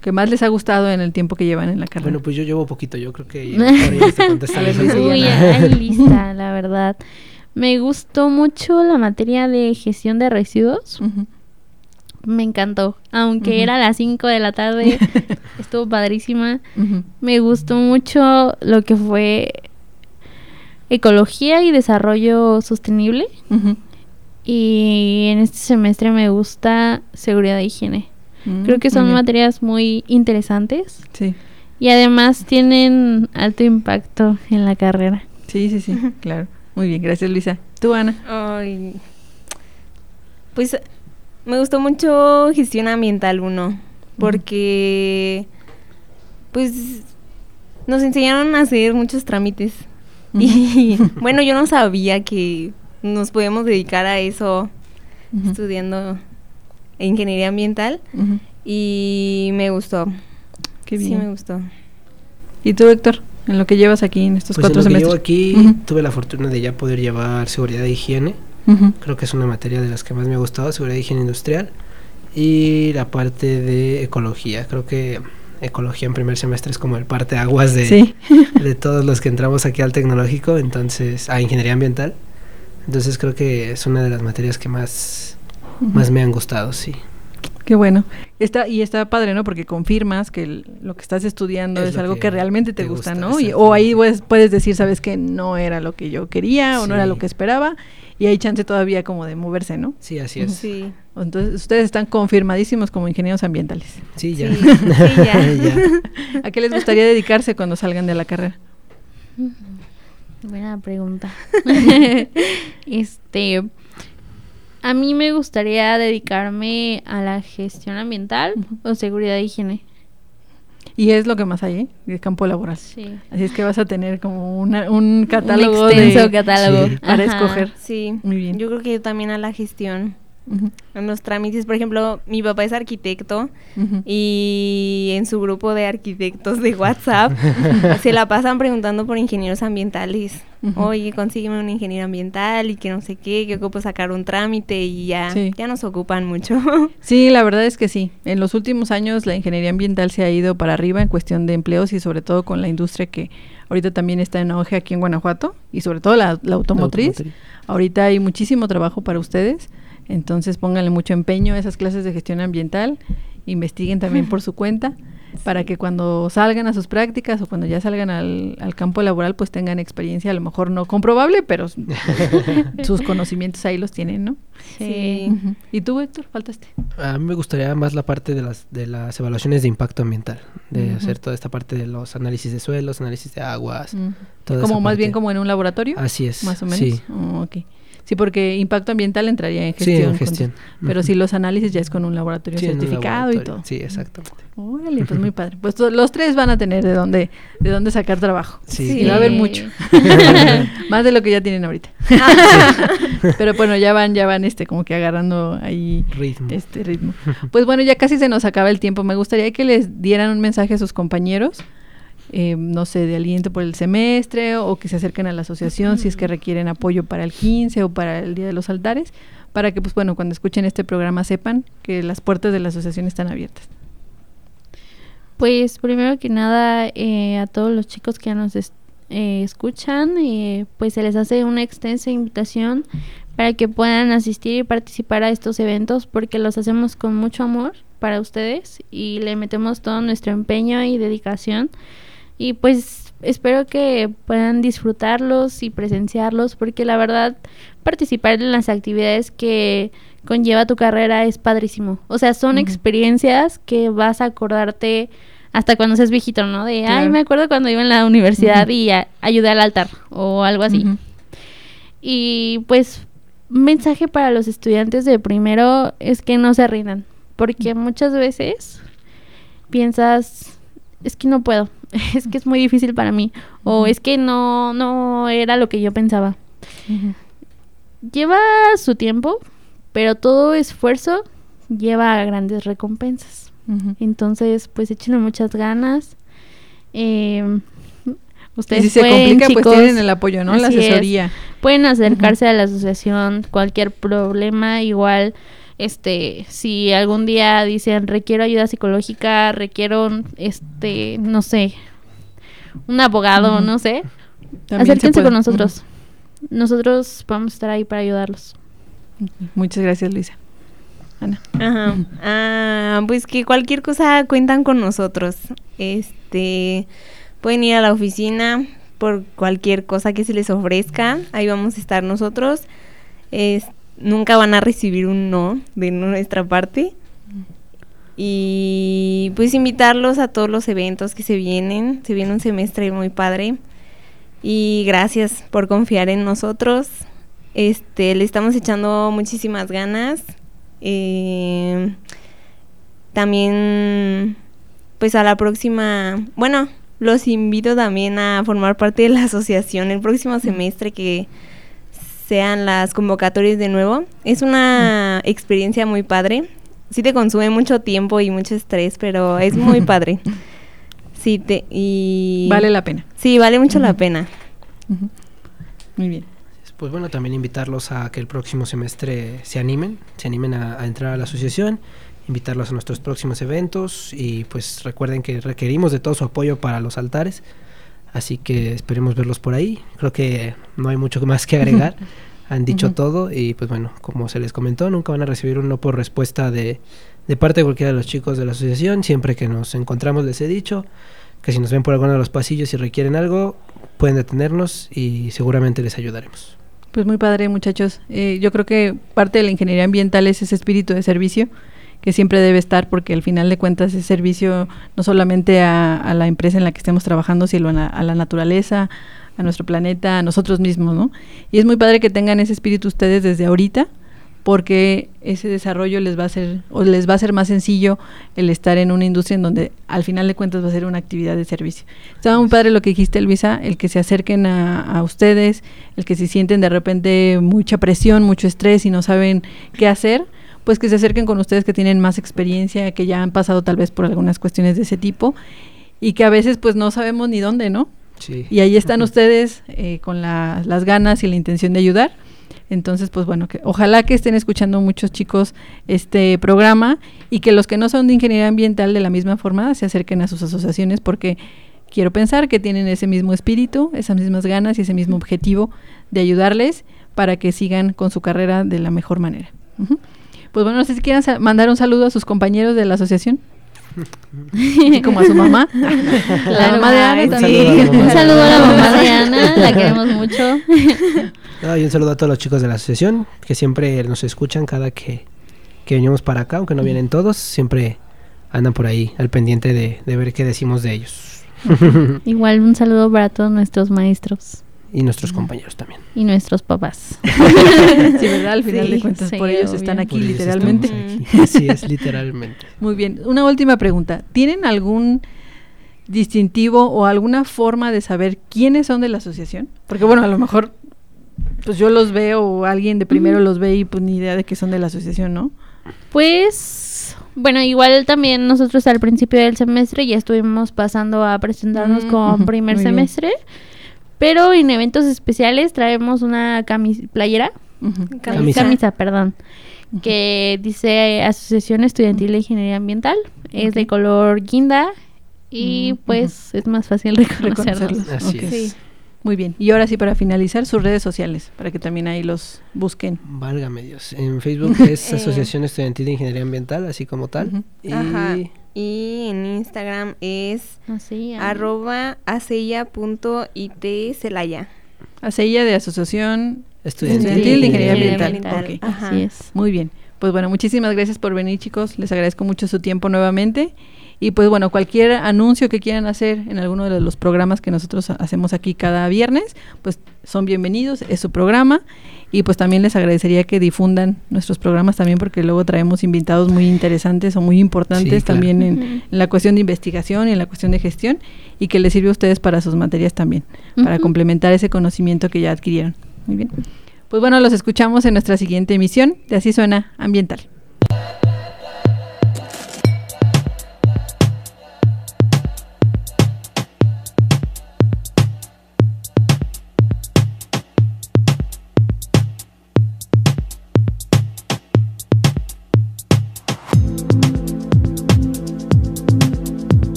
Que más les ha gustado en el tiempo que llevan en la carrera. Bueno, pues yo llevo poquito, yo creo que mejor ellos te contestan A ver, eso. Luisa, Uy, hay lista, la verdad. Me gustó mucho la materia de gestión de residuos. Me encantó. Aunque Ujú. era a las 5 de la tarde, estuvo padrísima. Me gustó mucho lo que fue ecología y desarrollo sostenible. Y en este semestre me gusta seguridad e higiene. Mm, Creo que son materias muy interesantes Sí, y además tienen alto impacto en la carrera. sí, sí, sí, claro. Muy bien, gracias Luisa. ¿Tú, Ana? Ay. Pues me gustó mucho gestión ambiental 1, porque pues nos enseñaron a hacer muchos trámites. Y bueno, yo no sabía que nos podíamos dedicar a eso estudiando ingeniería ambiental y me gustó. Qué Sí, bien. me gustó. ¿Y tú, Héctor? En lo que llevas aquí en estos Pues en cuatro lo que llevo semestres. aquí tuve la fortuna de ya poder llevar seguridad e higiene. Creo que es una materia de las que más me ha gustado, seguridad e higiene industrial. Y la parte de ecología. Creo que ecología en primer semestre es como el parte aguas de, Sí. de todos los que entramos aquí al tecnológico, entonces, a ingeniería ambiental. Entonces creo que es una de las materias que más, más me han gustado, sí. Qué bueno. Está, y está padre, ¿no? Porque confirmas que el- lo que estás estudiando Es algo que que, realmente te, te gusta, gusta, ¿no? Y- o ahí exactamente. puedes, puedes decir, sabes que no era lo que yo quería o no era lo que esperaba. Y hay chance todavía como de moverse, ¿no? Sí, así es. Sí. Entonces, ustedes están confirmadísimos como ingenieros ambientales. Sí, ya. Sí, sí, ya. Ya. ¿A qué les gustaría dedicarse cuando salgan de la carrera? Buena pregunta. este, a mí me gustaría dedicarme a la gestión ambiental o seguridad e higiene. Y es lo que más hay, ¿eh? De campo laboral. Sí. Así es que vas a tener como una- un catálogo Un extenso de- catálogo Sí. para Ajá. escoger. Sí. Muy bien. Yo creo que también a la gestión. Ujú, En los trámites, por ejemplo, mi papá es arquitecto y en su grupo de arquitectos de WhatsApp se la pasan preguntando por ingenieros ambientales. Oye, consígueme un ingeniero ambiental y que no sé qué, que ocupo sacar un trámite y ya, ya nos ocupan mucho. sí, la verdad es que sí. En los últimos años la ingeniería ambiental se ha ido para arriba en cuestión de empleos y sobre todo con la industria que ahorita también está en auge aquí en Guanajuato y sobre todo la, automotriz. Ahorita hay muchísimo trabajo para ustedes, entonces pónganle mucho empeño a esas clases de gestión ambiental, investiguen también por su cuenta para que cuando salgan a sus prácticas o cuando ya salgan al, campo laboral pues tengan experiencia, a lo mejor no comprobable, pero sus conocimientos ahí los tienen, ¿no? Sí. ¿Y tú, Héctor, faltaste? A mí me gustaría más la parte de las, de las evaluaciones de impacto ambiental, de hacer toda esta parte de los análisis de suelos, análisis de aguas. Como más bien como en un laboratorio. Así es. Más o menos. Sí. Oh, Sí, porque impacto ambiental entraría en gestión. Sí, en gestión. pero si los análisis ya es con un laboratorio certificado y todo. Sí, exactamente. Órale, pues muy padre. Pues los tres van a tener de dónde, de dónde sacar trabajo. Sí. Y va a haber mucho. Más de lo que ya tienen ahorita. pero bueno, ya van, ya van este, como que agarrando ahí ritmo. este ritmo. Pues bueno, ya casi se nos acaba el tiempo. Me gustaría que les dieran un mensaje a sus compañeros eh, no sé, de aliento por el semestre o que se acerquen a la asociación si es que requieren apoyo para el 15 o para el Día de los Altares, para que, pues bueno, cuando escuchen este programa sepan que las puertas de la asociación están abiertas. Pues primero que nada, eh, a todos los chicos que nos eh, escuchan, pues se les hace una extensa invitación para que puedan asistir y participar a estos eventos porque los hacemos con mucho amor para ustedes y le metemos todo nuestro empeño y dedicación y pues espero que puedan disfrutarlos y presenciarlos porque la verdad participar en las actividades que conlleva tu carrera es padrísimo. O sea, son experiencias que vas a acordarte hasta cuando seas viejito, ¿no? De, ay, me acuerdo cuando iba en la universidad y ayudé al altar o algo así. Y pues mensaje para los estudiantes de primero es que no se rindan, porque muchas veces piensas, es que no puedo, es que es muy difícil para mí o es que no no era lo que yo pensaba. Lleva su tiempo, pero todo esfuerzo lleva a grandes recompensas. Entonces, pues échenle muchas ganas. Eh, ustedes si se complica, pues tienen el apoyo, ¿no? La asesoría. Pueden acercarse a la asociación, cualquier problema, igual este, si algún día dicen requiero ayuda psicológica, requiero, este, no sé, un abogado, no sé, acérquense con nosotros. Nosotros vamos a estar ahí para ayudarlos. Muchas gracias, Luisa. Ana. Ajá. Ah, pues que cualquier cosa cuentan con nosotros. Este, pueden ir a la oficina por cualquier cosa que se les ofrezca. Ahí vamos a estar nosotros. Este, nunca van a recibir un no de nuestra parte. Y pues invitarlos a todos los eventos que se vienen. Se viene un semestre muy padre. Y gracias por confiar en nosotros. Este, le estamos echando muchísimas ganas. Eh, también, pues a la próxima, bueno, los invito también a formar parte de la asociación el próximo semestre que sean las convocatorias de nuevo. Es una experiencia muy padre. Sí te consume mucho tiempo y mucho estrés, pero es muy padre. Sí, te, y... Vale la pena. Sí, vale mucho la pena. Muy bien. Pues bueno, también invitarlos a que el próximo semestre se animen, se animen a, a entrar a la asociación, invitarlos a nuestros próximos eventos y pues recuerden que requerimos de todo su apoyo para los altares. Así que esperemos verlos por ahí. Creo que no hay mucho más que agregar. Han dicho todo y pues bueno, como se les comentó, nunca van a recibir un no por respuesta de, de parte de cualquiera de los chicos de la asociación. Siempre que nos encontramos les he dicho que si nos ven por alguno de los pasillos y requieren algo, pueden detenernos y seguramente les ayudaremos. Pues muy padre muchachos. Eh, yo creo que parte de la ingeniería ambiental es ese espíritu de servicio que siempre debe estar porque al final de cuentas es servicio no solamente a, la empresa en la que estemos trabajando, sino a, la naturaleza, a nuestro planeta, a nosotros mismos, ¿no? Y es muy padre que tengan ese espíritu ustedes desde ahorita porque ese desarrollo les va a ser o les va a ser más sencillo el estar en una industria en donde al final de cuentas va a ser una actividad de servicio. Estaba muy padre lo que dijiste, Luisa, el que se acerquen a, a ustedes, el que se sienten de repente mucha presión, mucho estrés y no saben qué hacer pues que se acerquen con ustedes que tienen más experiencia, que ya han pasado tal vez por algunas cuestiones de ese tipo y que a veces pues no sabemos ni dónde, ¿no? Sí. Y ahí están ustedes eh, con la- las ganas y la intención de ayudar. Entonces, pues bueno, que ojalá que estén escuchando muchos chicos este programa y que los que no son de ingeniería ambiental de la misma forma se acerquen a sus asociaciones porque quiero pensar que tienen ese mismo espíritu, esas mismas ganas y ese mismo objetivo de ayudarles para que sigan con su carrera de la mejor manera. Pues bueno, no sé si quieran mandar un saludo a sus compañeros de la asociación. Como a su mamá. la mamá de Ana también. sí. Un saludo a la mamá de Ana, la queremos mucho. No, y un saludo a todos los chicos de la asociación que siempre nos escuchan cada que, que venimos para acá, aunque no vienen todos, siempre andan por ahí al pendiente de, de ver qué decimos de ellos. Igual un saludo para todos nuestros maestros y nuestros compañeros también. y nuestros papás. Sí, ¿verdad? Al final Sí, de cuentas, sí, por ellos obvio. están aquí Por literalmente. aquí. Así es, literalmente. Muy bien. Una última pregunta. ¿Tienen algún distintivo o alguna forma de saber quiénes son de la asociación? Porque bueno, a lo mejor pues yo los veo o alguien de primero los ve y pues ni idea de que son de la asociación, ¿no? Pues, bueno, igual también nosotros al principio del semestre ya estuvimos pasando a presentarnos Mm, con ujú, primer muy bien. Pero en eventos especiales traemos una camis playera. Camisa. camisa, perdón, que dice Asociación Estudiantil de Ingeniería Ambiental, es de color guinda y pues es más fácil reconocerlos. Reconocerlos. Así es. Sí. Muy bien. Y ahora sí, para finalizar, sus redes sociales, para que también ahí los busquen. Válgame Dios. En Facebook es Eh. Asociación Estudiantil de Ingeniería Ambiental, así como tal. Y Ajá. Y en Instagram es acella.itcelaya. Aceilla de Asociación Estudiantil, de Ingeniería Ambiental. Ambiental. Ok. Ajá. Así es. Muy bien. Pues bueno, muchísimas gracias por venir, chicos. Les agradezco mucho su tiempo nuevamente. Y pues bueno, cualquier anuncio que quieran hacer en alguno de los programas que nosotros ha- hacemos aquí cada viernes, pues son bienvenidos, es su programa. Y pues también les agradecería que difundan nuestros programas también porque luego traemos invitados muy interesantes o muy importantes Sí, claro. también en, la cuestión de investigación y en la cuestión de gestión y que les sirve a ustedes para sus materias también, para complementar ese conocimiento que ya adquirieron. Muy bien. Pues bueno, los escuchamos en nuestra siguiente emisión de Así Suena Ambiental.